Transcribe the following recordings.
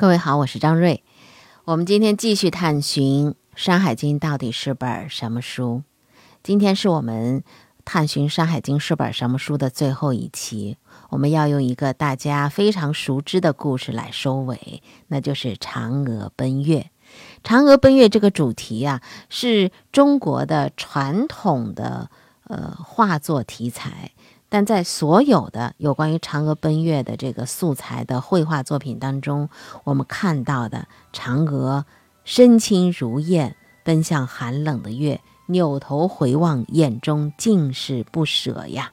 各位好，我是张瑞。我们今天继续探寻《山海经》到底是本什么书。今天是我们探寻《山海经》是本什么书的最后一期。我们要用一个大家非常熟知的故事来收尾，那就是嫦娥奔月。嫦娥奔月这个主题啊，是中国的传统的呃画作题材。但在所有的有关于嫦娥奔月的这个素材的绘画作品当中，我们看到的嫦娥身轻如燕，奔向寒冷的月，扭头回望，眼中尽是不舍呀。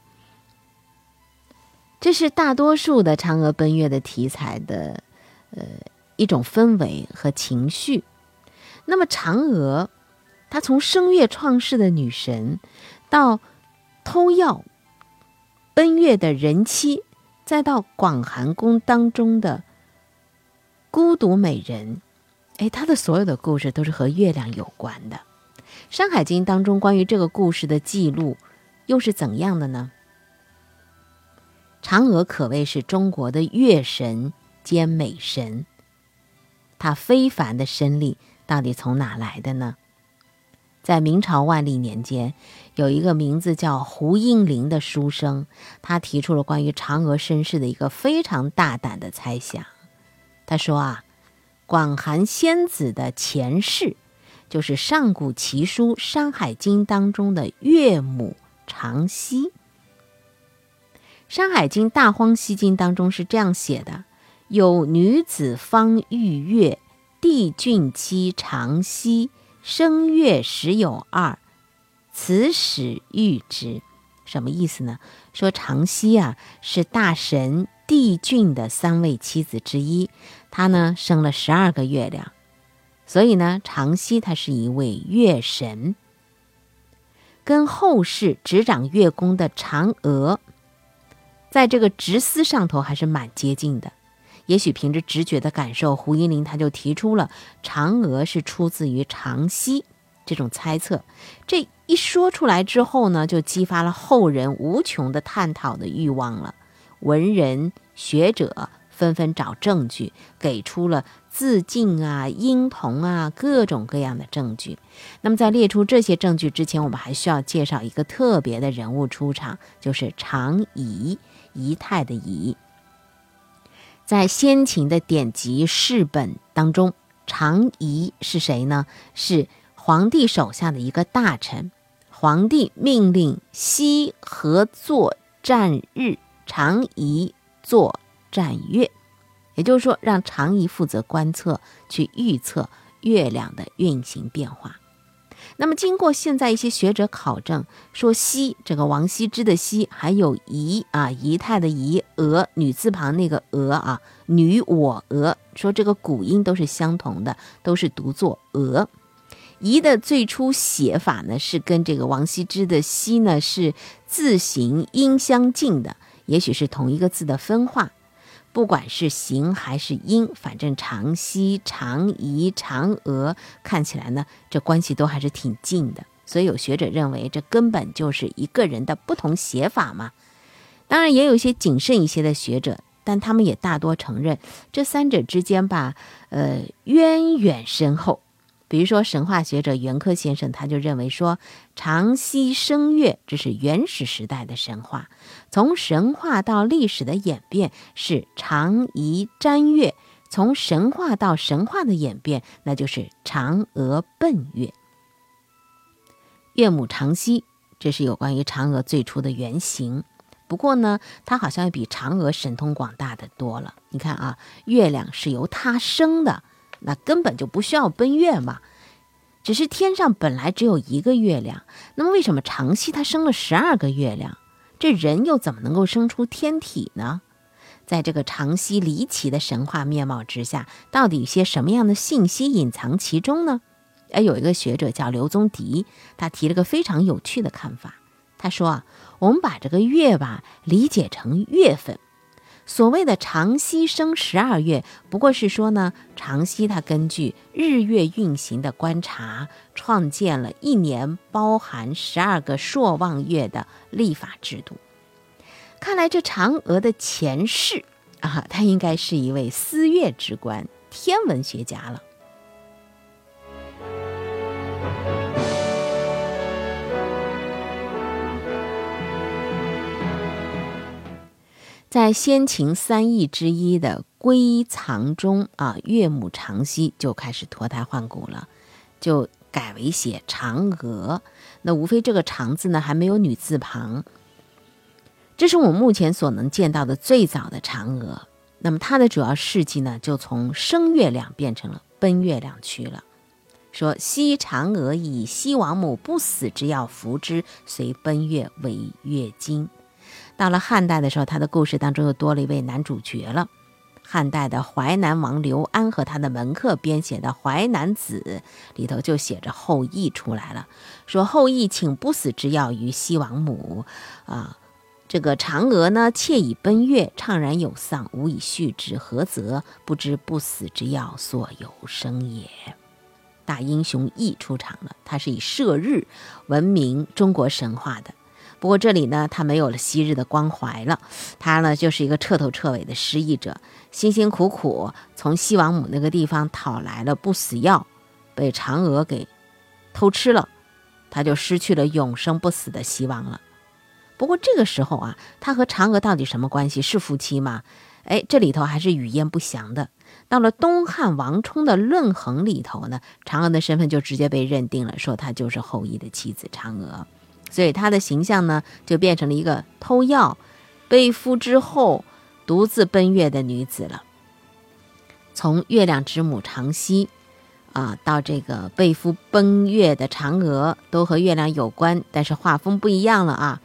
这是大多数的嫦娥奔月的题材的呃一种氛围和情绪。那么，嫦娥她从声乐创世的女神，到偷药。奔月的人妻，再到广寒宫当中的孤独美人，哎，他的所有的故事都是和月亮有关的。《山海经》当中关于这个故事的记录又是怎样的呢？嫦娥可谓是中国的月神兼美神，她非凡的身力到底从哪来的呢？在明朝万历年间，有一个名字叫胡应麟的书生，他提出了关于嫦娥身世的一个非常大胆的猜想。他说啊，广寒仙子的前世就是上古奇书《山海经》当中的岳母长溪。《山海经·大荒西经》当中是这样写的：有女子方玉月，帝俊妻长溪。声乐时有二，此始欲之，什么意思呢？说长溪啊是大神帝俊的三位妻子之一，他呢生了十二个月亮，所以呢长溪他是一位月神，跟后世执掌月宫的嫦娥，在这个直思上头还是蛮接近的。也许凭着直觉的感受，胡一林他就提出了嫦娥是出自于长溪这种猜测。这一说出来之后呢，就激发了后人无穷的探讨的欲望了。文人学者纷纷找证据，给出了自尽啊、婴童啊各种各样的证据。那么在列出这些证据之前，我们还需要介绍一个特别的人物出场，就是常仪，仪态的仪。在先秦的典籍世本当中，常仪是谁呢？是皇帝手下的一个大臣。皇帝命令羲和作占日，常仪作占月，也就是说，让常仪负责观测，去预测月亮的运行变化。那么，经过现在一些学者考证，说羲这个王羲之的羲，还有仪啊仪态的仪，娥女字旁那个娥啊，女我娥，说这个古音都是相同的，都是读作娥。仪的最初写法呢，是跟这个王羲之的羲呢是字形音相近的，也许是同一个字的分化。不管是形还是音，反正长羲、长仪、嫦娥看起来呢，这关系都还是挺近的。所以有学者认为，这根本就是一个人的不同写法嘛。当然，也有一些谨慎一些的学者，但他们也大多承认这三者之间吧，呃，渊源深厚。比如说，神话学者袁克先生他就认为说，长溪生月这是原始时代的神话，从神话到历史的演变是长仪占月，从神话到神话的演变，那就是嫦娥奔月。岳母长溪，这是有关于嫦娥最初的原型。不过呢，它好像比嫦娥神通广大的多了。你看啊，月亮是由它生的。那根本就不需要奔月嘛，只是天上本来只有一个月亮，那么为什么长溪它生了十二个月亮？这人又怎么能够生出天体呢？在这个长溪离奇的神话面貌之下，到底一些什么样的信息隐藏其中呢？哎，有一个学者叫刘宗迪，他提了个非常有趣的看法。他说啊，我们把这个月吧理解成月份。所谓的长溪生十二月，不过是说呢，长溪它根据日月运行的观察，创建了一年包含十二个朔望月的历法制度。看来这嫦娥的前世啊，她应该是一位司月之官，天文学家了。在先秦三艺之一的归藏中啊，岳母长息就开始脱胎换骨了，就改为写嫦娥。那无非这个“嫦”字呢，还没有女字旁。这是我目前所能见到的最早的嫦娥。那么它的主要事迹呢，就从升月亮变成了奔月亮去了。说西嫦娥以西王母不死之药服之，遂奔月为月经。到了汉代的时候，他的故事当中又多了一位男主角了。汉代的淮南王刘安和他的门客编写的《淮南子》里头就写着后羿出来了，说后羿请不死之药于西王母，啊，这个嫦娥呢妾已奔月，怅然有丧，无以续之，何则？不知不死之药所由生也。大英雄羿出场了，他是以射日闻名中国神话的。不过这里呢，他没有了昔日的光怀了，他呢就是一个彻头彻尾的失忆者，辛辛苦苦从西王母那个地方讨来了不死药，被嫦娥给偷吃了，他就失去了永生不死的希望了。不过这个时候啊，他和嫦娥到底什么关系？是夫妻吗？哎，这里头还是语焉不详的。到了东汉王充的《论衡》里头呢，嫦娥的身份就直接被认定了，说她就是后羿的妻子嫦娥。所以她的形象呢，就变成了一个偷药、背夫之后独自奔月的女子了。从月亮之母长息，啊，到这个背夫奔月的嫦娥，都和月亮有关，但是画风不一样了啊。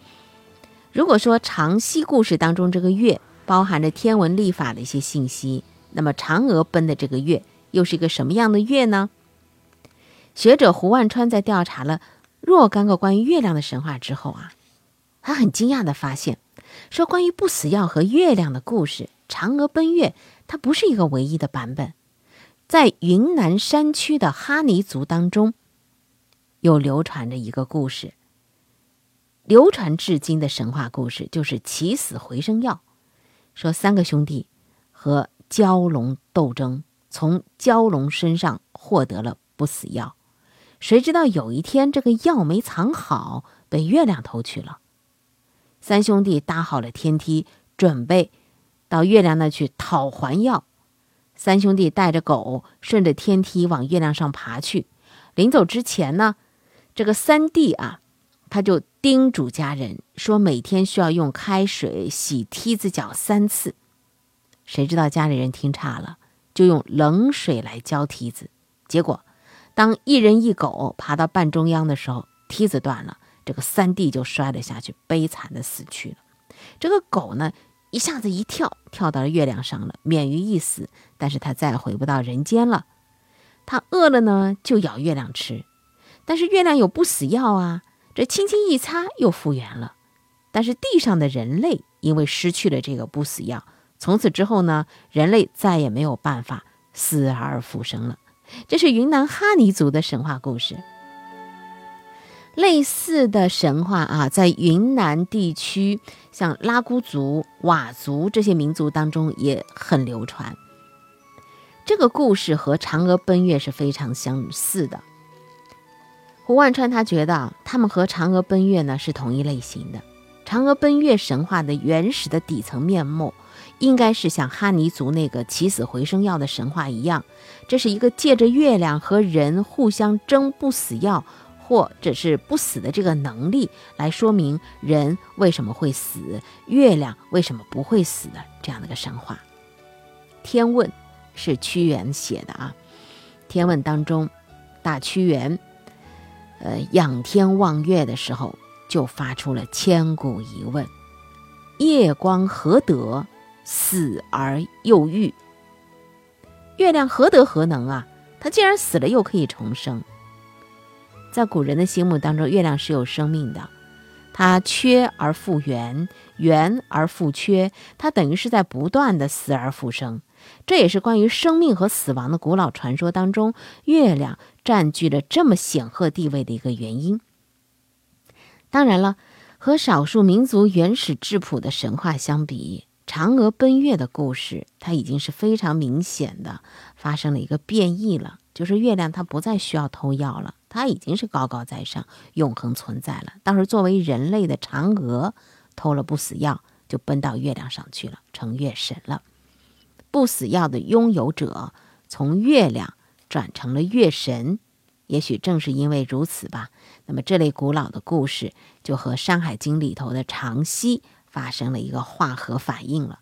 如果说长息故事当中这个月包含着天文历法的一些信息，那么嫦娥奔的这个月又是一个什么样的月呢？学者胡万川在调查了。若干个关于月亮的神话之后啊，他很惊讶地发现，说关于不死药和月亮的故事，嫦娥奔月，它不是一个唯一的版本。在云南山区的哈尼族当中，有流传着一个故事，流传至今的神话故事就是起死回生药。说三个兄弟和蛟龙斗争，从蛟龙身上获得了不死药。谁知道有一天这个药没藏好，被月亮偷去了。三兄弟搭好了天梯，准备到月亮那去讨还药。三兄弟带着狗，顺着天梯往月亮上爬去。临走之前呢，这个三弟啊，他就叮嘱家人说，每天需要用开水洗梯子脚三次。谁知道家里人听差了，就用冷水来浇梯子，结果。当一人一狗爬到半中央的时候，梯子断了，这个三弟就摔了下去，悲惨的死去了。这个狗呢，一下子一跳，跳到了月亮上了，免于一死，但是它再也回不到人间了。它饿了呢，就咬月亮吃，但是月亮有不死药啊，这轻轻一擦又复原了。但是地上的人类因为失去了这个不死药，从此之后呢，人类再也没有办法死而复生了。这是云南哈尼族的神话故事。类似的神话啊，在云南地区，像拉祜族、佤族这些民族当中也很流传。这个故事和嫦娥奔月是非常相似的。胡万川他觉得，他们和嫦娥奔月呢是同一类型的。嫦娥奔月神话的原始的底层面目。应该是像哈尼族那个起死回生药的神话一样，这是一个借着月亮和人互相争不死药，或者是不死的这个能力，来说明人为什么会死，月亮为什么不会死的这样的一个神话。《天问》是屈原写的啊，《天问》当中，大屈原，呃，仰天望月的时候，就发出了千古疑问：夜光何得？死而又愈，月亮何德何能啊？它既然死了，又可以重生。在古人的心目当中，月亮是有生命的，它缺而复圆，圆而复缺，它等于是在不断的死而复生。这也是关于生命和死亡的古老传说当中，月亮占据了这么显赫地位的一个原因。当然了。和少数民族原始质朴的神话相比，嫦娥奔月的故事，它已经是非常明显的发生了一个变异了，就是月亮它不再需要偷药了，它已经是高高在上、永恒存在了。当时作为人类的嫦娥，偷了不死药，就奔到月亮上去了，成月神了。不死药的拥有者从月亮转成了月神，也许正是因为如此吧。那么这类古老的故事就和《山海经》里头的长溪。发生了一个化合反应了，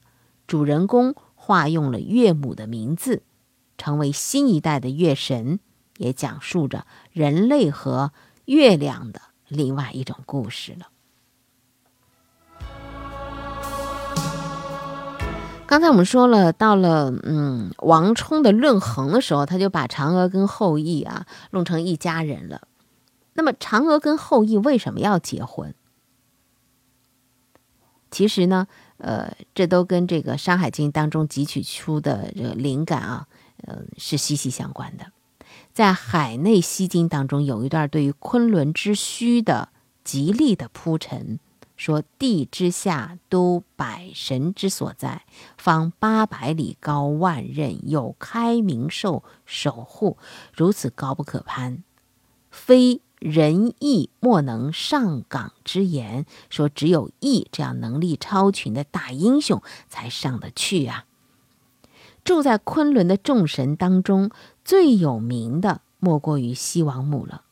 主人公化用了岳母的名字，成为新一代的月神，也讲述着人类和月亮的另外一种故事了。刚才我们说了，到了嗯王充的论衡的时候，他就把嫦娥跟后羿啊弄成一家人了。那么嫦娥跟后羿为什么要结婚？其实呢，呃，这都跟这个《山海经》当中汲取出的这个灵感啊，呃，是息息相关的。在《海内西经》当中，有一段对于昆仑之虚的极力的铺陈，说地之下都百神之所在，方八百里高万仞，有开明兽守护，如此高不可攀，非。仁义莫能上岗之言，说只有义这样能力超群的大英雄才上得去啊！住在昆仑的众神当中，最有名的莫过于西王母了。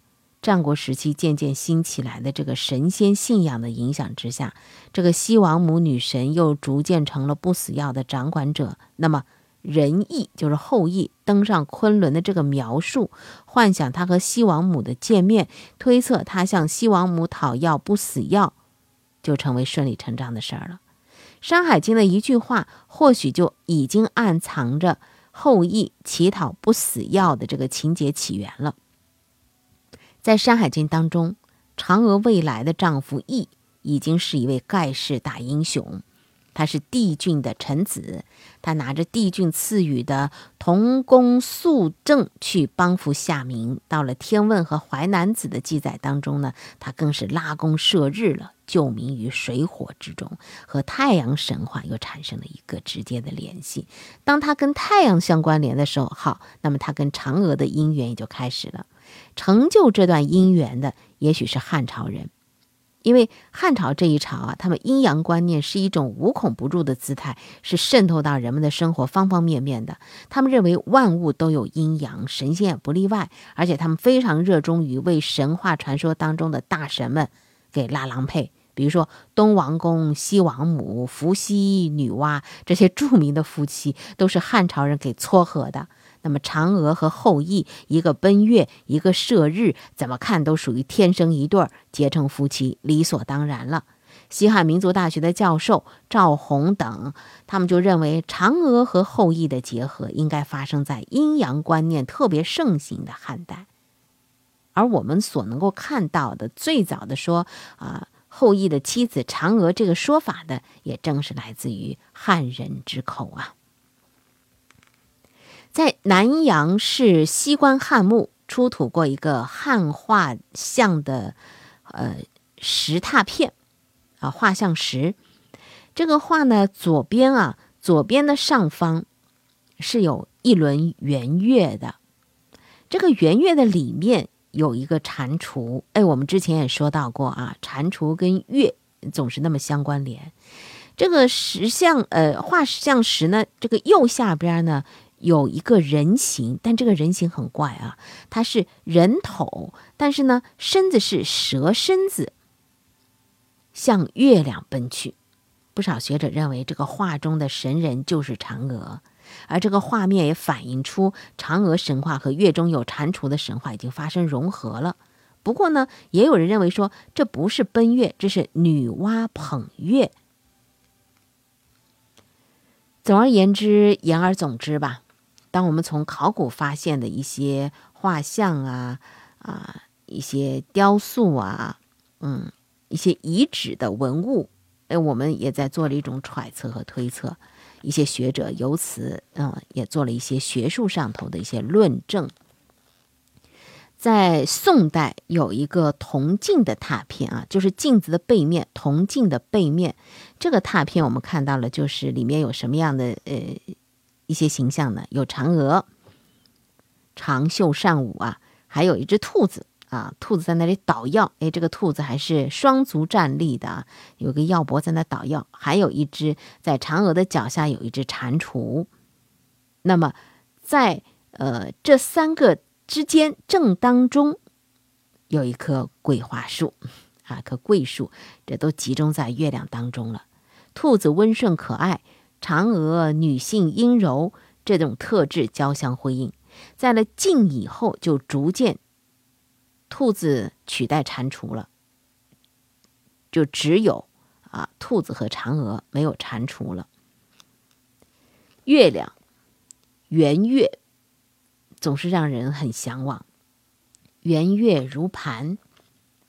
战国时期渐渐兴起来的这个神仙信仰的影响之下，这个西王母女神又逐渐成了不死药的掌管者。那么，仁义就是后羿登上昆仑的这个描述，幻想他和西王母的见面，推测他向西王母讨要不死药，就成为顺理成章的事儿了。《山海经》的一句话，或许就已经暗藏着后羿乞讨不死药的这个情节起源了。在《山海经》当中，嫦娥未来的丈夫羿已经是一位盖世大英雄。他是帝俊的臣子，他拿着帝俊赐予的铜弓素正去帮扶夏民。到了《天问》和《淮南子》的记载当中呢，他更是拉弓射日了，救民于水火之中，和太阳神话又产生了一个直接的联系。当他跟太阳相关联的时候，好，那么他跟嫦娥的姻缘也就开始了。成就这段姻缘的，也许是汉朝人。因为汉朝这一朝啊，他们阴阳观念是一种无孔不入的姿态，是渗透到人们的生活方方面面的。他们认为万物都有阴阳，神仙也不例外。而且他们非常热衷于为神话传说当中的大神们给拉郎配，比如说东王公、西王母、伏羲、女娲这些著名的夫妻，都是汉朝人给撮合的。那么嫦娥和后羿，一个奔月，一个射日，怎么看都属于天生一对儿，结成夫妻理所当然了。西汉民族大学的教授赵宏等，他们就认为嫦娥和后羿的结合应该发生在阴阳观念特别盛行的汉代。而我们所能够看到的最早的说啊后羿的妻子嫦娥这个说法的，也正是来自于汉人之口啊。在南阳市西关汉墓出土过一个汉画像的，呃，石拓片，啊，画像石。这个画呢，左边啊，左边的上方是有一轮圆月的。这个圆月的里面有一个蟾蜍。哎，我们之前也说到过啊，蟾蜍跟月总是那么相关联。这个石像，呃，画像石呢，这个右下边呢。有一个人形，但这个人形很怪啊，它是人头，但是呢，身子是蛇身子，向月亮奔去。不少学者认为，这个画中的神人就是嫦娥，而这个画面也反映出嫦娥神话和月中有蟾蜍的神话已经发生融合了。不过呢，也有人认为说，这不是奔月，这是女娲捧月。总而言之，言而总之吧。当我们从考古发现的一些画像啊啊，一些雕塑啊，嗯，一些遗址的文物，哎，我们也在做了一种揣测和推测。一些学者由此，嗯，也做了一些学术上头的一些论证。在宋代有一个铜镜的拓片啊，就是镜子的背面，铜镜的背面。这个拓片我们看到了，就是里面有什么样的呃一些形象呢？有嫦娥长袖善舞啊，还有一只兔子啊，兔子在那里捣药。哎，这个兔子还是双足站立的啊，有个药伯在那捣药。还有一只在嫦娥的脚下有一只蟾蜍。那么在呃这三个。之间正当中有一棵桂花树，啊，棵桂树，这都集中在月亮当中了。兔子温顺可爱，嫦娥女性阴柔，这种特质交相辉映。在了晋以后，就逐渐兔子取代蟾蜍了，就只有啊兔子和嫦娥，没有蟾蜍了。月亮，圆月。总是让人很向往，圆月如盘，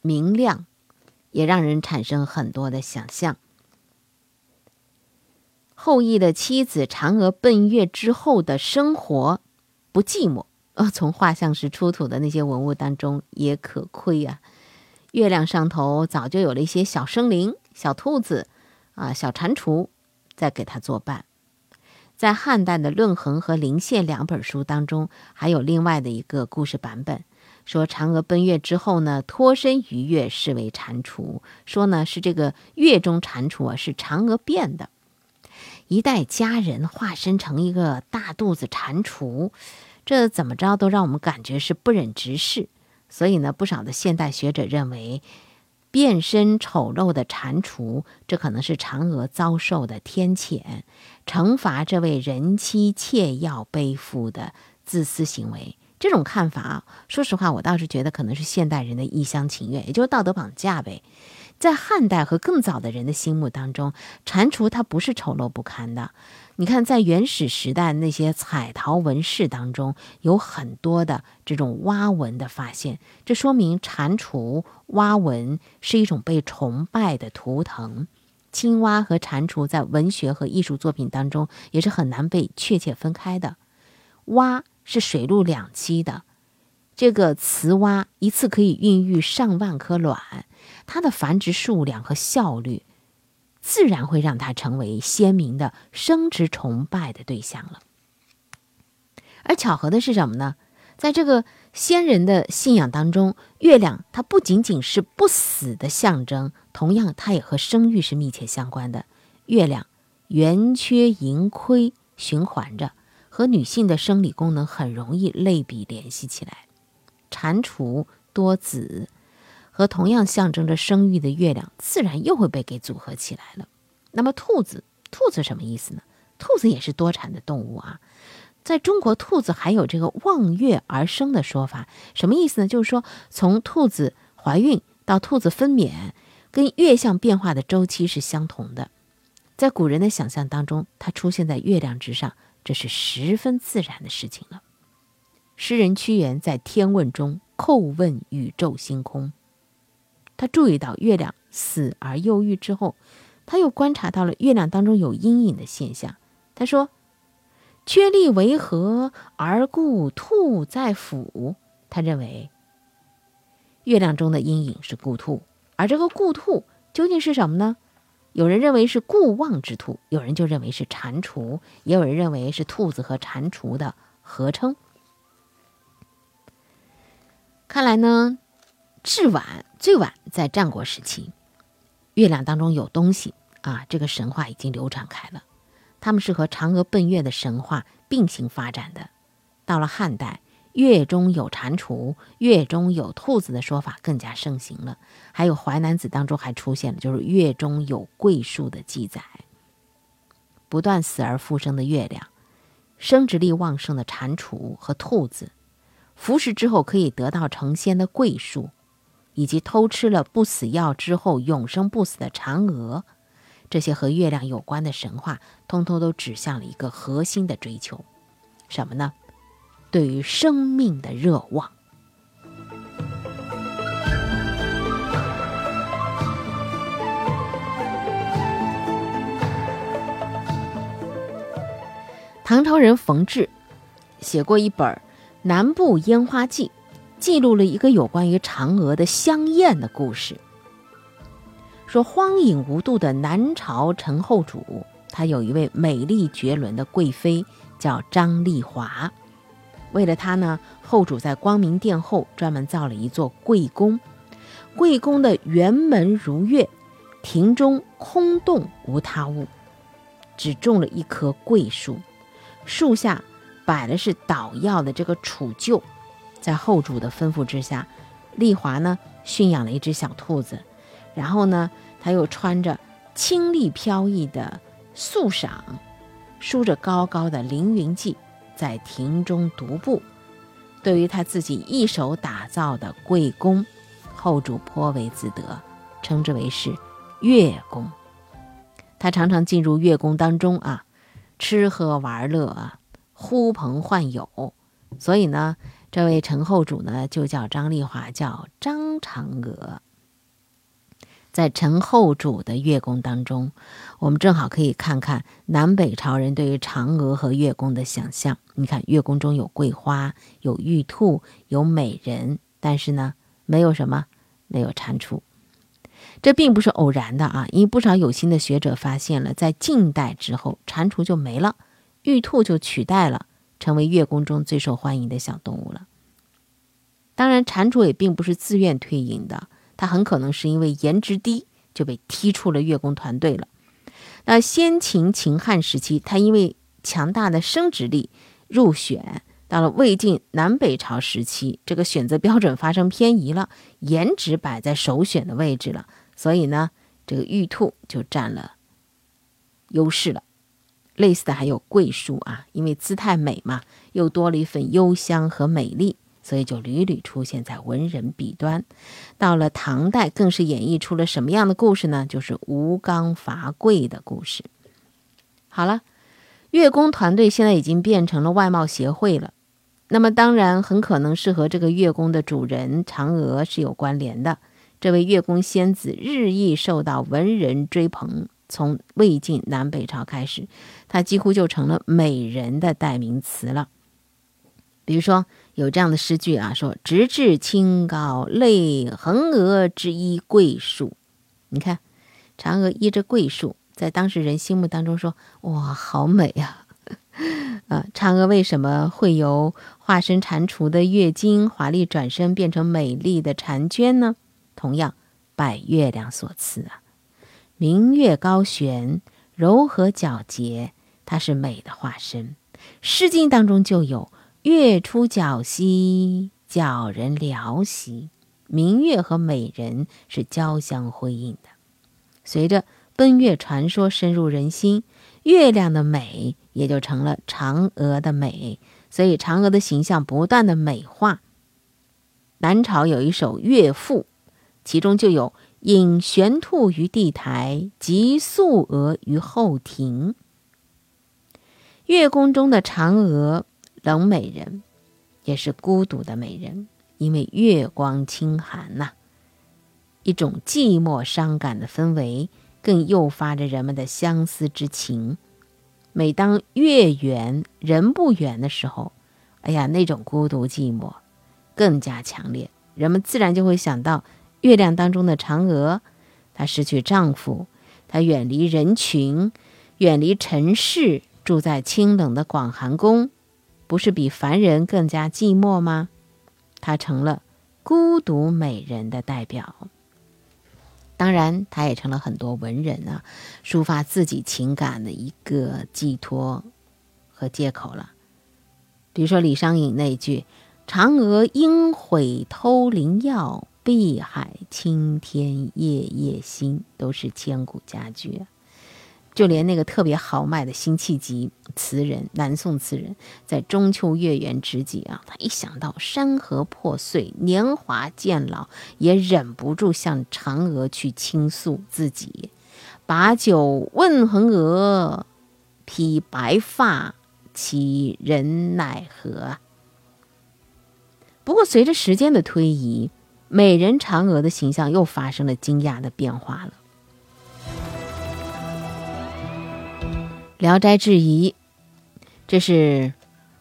明亮，也让人产生很多的想象。后羿的妻子嫦娥奔月之后的生活不寂寞，呃，从画像石出土的那些文物当中也可窥啊。月亮上头早就有了一些小生灵、小兔子啊、小蟾蜍在给他作伴。在汉代的《论衡》和《临县》两本书当中，还有另外的一个故事版本，说嫦娥奔月之后呢，脱身于月，视为蟾蜍。说呢是这个月中蟾蜍啊，是嫦娥变的。一代佳人化身成一个大肚子蟾蜍，这怎么着都让我们感觉是不忍直视。所以呢，不少的现代学者认为。变身丑陋的蟾蜍，这可能是嫦娥遭受的天谴，惩罚这位人妻妾要背负的自私行为。这种看法，说实话，我倒是觉得可能是现代人的一厢情愿，也就是道德绑架呗。在汉代和更早的人的心目当中，蟾蜍它不是丑陋不堪的。你看，在原始时代那些彩陶纹饰当中，有很多的这种蛙纹的发现，这说明蟾蜍蛙纹是一种被崇拜的图腾。青蛙和蟾蜍在文学和艺术作品当中也是很难被确切分开的。蛙是水陆两栖的，这个雌蛙一次可以孕育上万颗卵，它的繁殖数量和效率。自然会让它成为鲜明的生殖崇拜的对象了。而巧合的是什么呢？在这个先人的信仰当中，月亮它不仅仅是不死的象征，同样它也和生育是密切相关的。月亮圆缺盈亏循环着，和女性的生理功能很容易类比联系起来。蟾蜍多子。和同样象征着生育的月亮，自然又会被给组合起来了。那么兔子，兔子什么意思呢？兔子也是多产的动物啊。在中国，兔子还有这个望月而生的说法，什么意思呢？就是说，从兔子怀孕到兔子分娩，跟月相变化的周期是相同的。在古人的想象当中，它出现在月亮之上，这是十分自然的事情了。诗人屈原在《天问》中叩问宇宙星空。他注意到月亮死而又愈之后，他又观察到了月亮当中有阴影的现象。他说：“缺力为何而故兔在腹？”他认为月亮中的阴影是故兔，而这个故兔究竟是什么呢？有人认为是故望之兔，有人就认为是蟾蜍，也有人认为是兔子和蟾蜍的合称。看来呢。至晚最晚在战国时期，月亮当中有东西啊！这个神话已经流传开了，他们是和嫦娥奔月的神话并行发展的。到了汉代，月中有蟾蜍、月中有兔子的说法更加盛行了。还有《淮南子》当中还出现了就是月中有桂树的记载。不断死而复生的月亮，生殖力旺盛的蟾蜍和兔子，服食之后可以得到成仙的桂树。以及偷吃了不死药之后永生不死的嫦娥，这些和月亮有关的神话，通通都指向了一个核心的追求，什么呢？对于生命的热望。唐朝人冯至写过一本《南部烟花记》。记录了一个有关于嫦娥的香艳的故事。说荒淫无度的南朝陈后主，他有一位美丽绝伦的贵妃，叫张丽华。为了她呢，后主在光明殿后专门造了一座贵宫。贵宫的园门如月，庭中空洞无他物，只种了一棵桂树，树下摆的是捣药的这个杵臼。在后主的吩咐之下，丽华呢驯养了一只小兔子。然后呢，他又穿着清丽飘逸的素裳，梳着高高的凌云髻，在庭中独步。对于他自己一手打造的贵宫，后主颇为自得，称之为是月宫。他常常进入月宫当中啊，吃喝玩乐啊，呼朋唤友。所以呢，这位陈后主呢，就叫张丽华，叫张嫦娥。在陈后主的月宫当中，我们正好可以看看南北朝人对于嫦娥和月宫的想象。你看，月宫中有桂花，有玉兔，有美人，但是呢，没有什么，没有蟾蜍。这并不是偶然的啊，因为不少有心的学者发现了，在晋代之后，蟾蜍就没了，玉兔就取代了，成为月宫中最受欢迎的小动物了。当然，蟾蜍也并不是自愿退隐的。它很可能是因为颜值低就被踢出了月宫团队了。那先秦秦汉时期，它因为强大的生殖力入选。到了魏晋南北朝时期，这个选择标准发生偏移了，颜值摆在首选的位置了，所以呢，这个玉兔就占了优势了。类似的还有桂树啊，因为姿态美嘛，又多了一份幽香和美丽。所以就屡屡出现在文人笔端，到了唐代，更是演绎出了什么样的故事呢？就是吴刚伐桂的故事。好了，月宫团队现在已经变成了外贸协会了，那么当然很可能是和这个月宫的主人嫦娥是有关联的。这位月宫仙子日益受到文人追捧，从魏晋南北朝开始，她几乎就成了美人的代名词了。比如说。有这样的诗句啊，说“直至清高泪横娥之依桂树”，你看，嫦娥依着桂树，在当时人心目当中说：“哇，好美呀！” 啊，嫦娥为什么会由化身蟾蜍的月经华丽转身变成美丽的婵娟呢？同样，拜月亮所赐啊，明月高悬，柔和皎洁，它是美的化身。《诗经》当中就有。月出皎兮，皎人寥兮。明月和美人是交相辉映的。随着奔月传说深入人心，月亮的美也就成了嫦娥的美，所以嫦娥的形象不断的美化。南朝有一首《乐赋》，其中就有“引玄兔于地台，及素娥于后庭”。月宫中的嫦娥。冷美人，也是孤独的美人，因为月光清寒呐，一种寂寞伤感的氛围，更诱发着人们的相思之情。每当月圆人不圆的时候，哎呀，那种孤独寂寞更加强烈，人们自然就会想到月亮当中的嫦娥，她失去丈夫，她远离人群，远离尘世，住在清冷的广寒宫。不是比凡人更加寂寞吗？她成了孤独美人的代表。当然，她也成了很多文人啊抒发自己情感的一个寄托和借口了。比如说李商隐那句“嫦娥应悔偷灵药，碧海青天夜夜心”，都是千古佳句。就连那个特别豪迈的辛弃疾词人，南宋词人，在中秋月圆之际啊，他一想到山河破碎、年华渐老，也忍不住向嫦娥去倾诉自己：“把酒问衡娥，披白发，其人奈何？”不过，随着时间的推移，美人嫦娥的形象又发生了惊讶的变化了。《聊斋志异》，这是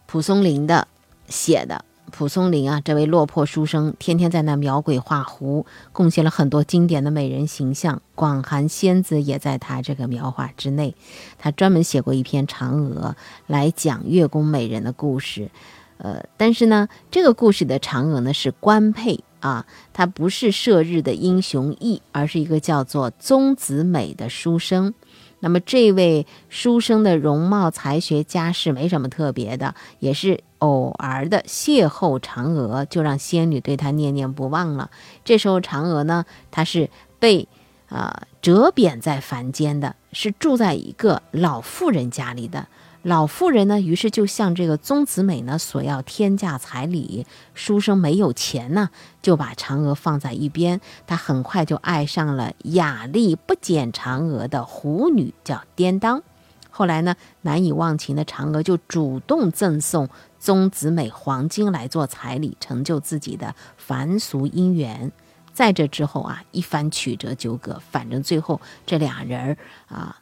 蒲松龄的写的蒲松龄啊，这位落魄书生，天天在那描鬼画狐，贡献了很多经典的美人形象。广寒仙子也在他这个描画之内。他专门写过一篇《嫦娥》，来讲月宫美人的故事。呃，但是呢，这个故事的嫦娥呢是官配啊，他不是射日的英雄义，而是一个叫做宗子美的书生。那么这位书生的容貌、才学、家世没什么特别的，也是偶尔的邂逅嫦娥，就让仙女对他念念不忘了。这时候嫦娥呢，她是被啊折贬在凡间的，是住在一个老妇人家里的。老妇人呢，于是就向这个宗子美呢索要天价彩礼。书生没有钱呢，就把嫦娥放在一边。他很快就爱上了雅丽不减嫦娥的狐女，叫颠当。后来呢，难以忘情的嫦娥就主动赠送宗子美黄金来做彩礼，成就自己的凡俗姻缘。在这之后啊，一番曲折纠葛，反正最后这俩人儿啊，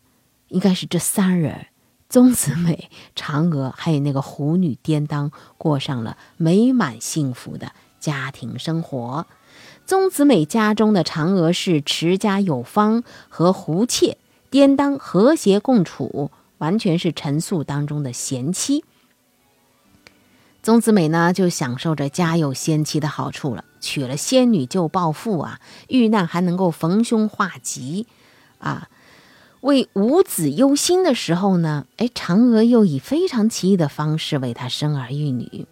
应该是这三人。宗子美、嫦娥，还有那个狐女颠当，过上了美满幸福的家庭生活。宗子美家中的嫦娥是持家有方，和狐妾颠当和谐共处，完全是陈宿当中的贤妻。宗子美呢，就享受着家有仙妻的好处了，娶了仙女就暴富啊，遇难还能够逢凶化吉啊。为五子忧心的时候呢，哎，嫦娥又以非常奇异的方式为他生儿育女。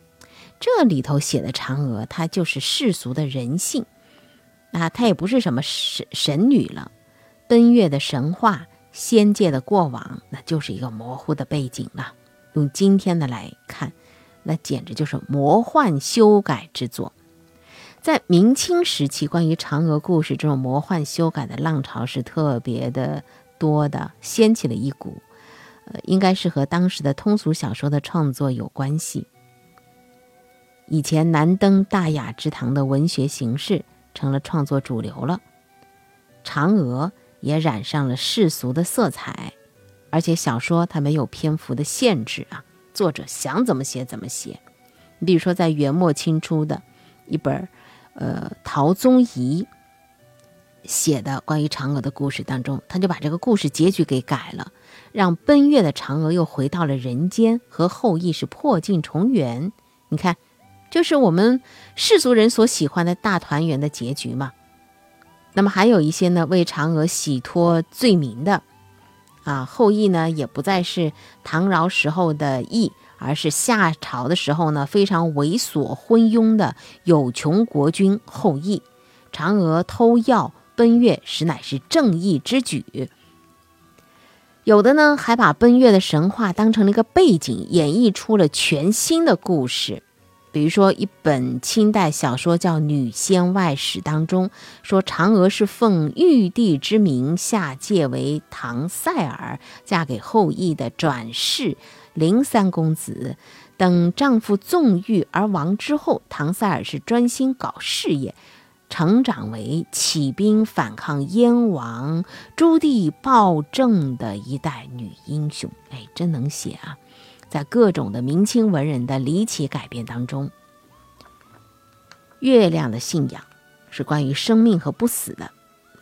这里头写的嫦娥，她就是世俗的人性，啊，她也不是什么神神女了。奔月的神话、仙界的过往，那就是一个模糊的背景了。用今天的来看，那简直就是魔幻修改之作。在明清时期，关于嫦娥故事这种魔幻修改的浪潮是特别的。多的掀起了一股，呃，应该是和当时的通俗小说的创作有关系。以前难登大雅之堂的文学形式成了创作主流了，嫦娥也染上了世俗的色彩，而且小说它没有篇幅的限制啊，作者想怎么写怎么写。你比如说，在元末清初的一本，呃，陶宗仪。写的关于嫦娥的故事当中，他就把这个故事结局给改了，让奔月的嫦娥又回到了人间，和后羿是破镜重圆。你看，就是我们世俗人所喜欢的大团圆的结局嘛。那么还有一些呢，为嫦娥洗脱罪名的啊，后羿呢也不再是唐尧时候的羿，而是夏朝的时候呢非常猥琐昏庸的有穷国君后羿。嫦娥偷药。奔月实乃是正义之举，有的呢还把奔月的神话当成了一个背景，演绎出了全新的故事。比如说，一本清代小说叫《女仙外史》当中说，嫦娥是奉玉帝之名下界为唐赛尔，嫁给后羿的转世灵三公子。等丈夫纵欲而亡之后，唐赛尔是专心搞事业。成长为起兵反抗燕王朱棣暴政的一代女英雄，哎，真能写啊！在各种的明清文人的离奇改编当中，月亮的信仰是关于生命和不死的，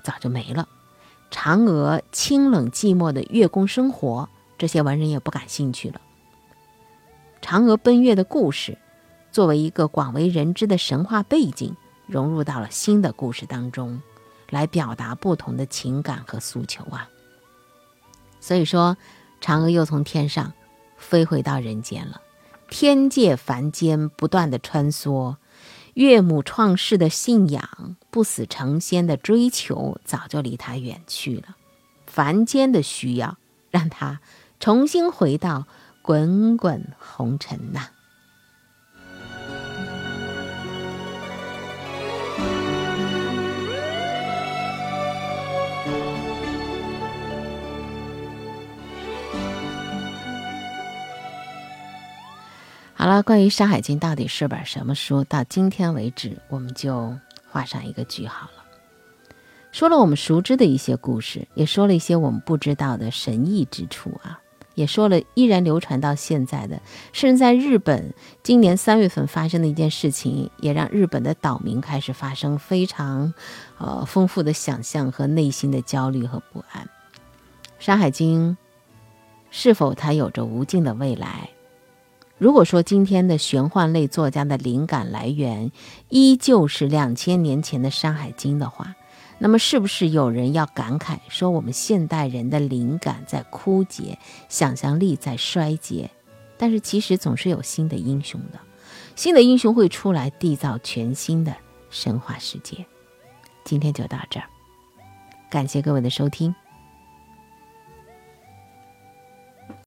早就没了。嫦娥清冷寂寞的月宫生活，这些文人也不感兴趣了。嫦娥奔月的故事，作为一个广为人知的神话背景。融入到了新的故事当中，来表达不同的情感和诉求啊。所以说，嫦娥又从天上飞回到人间了。天界凡间不断的穿梭，岳母创世的信仰、不死成仙的追求，早就离他远去了。凡间的需要，让他重新回到滚滚红尘呐。好了，关于《山海经》到底是本什么书，到今天为止，我们就画上一个句号了。说了我们熟知的一些故事，也说了一些我们不知道的神异之处啊。也说了，依然流传到现在的。甚至在日本，今年三月份发生的一件事情，也让日本的岛民开始发生非常，呃，丰富的想象和内心的焦虑和不安。《山海经》是否它有着无尽的未来？如果说今天的玄幻类作家的灵感来源依旧是两千年前的《山海经》的话，那么，是不是有人要感慨说，我们现代人的灵感在枯竭，想象力在衰竭？但是，其实总是有新的英雄的，新的英雄会出来缔造全新的神话世界。今天就到这儿，感谢各位的收听。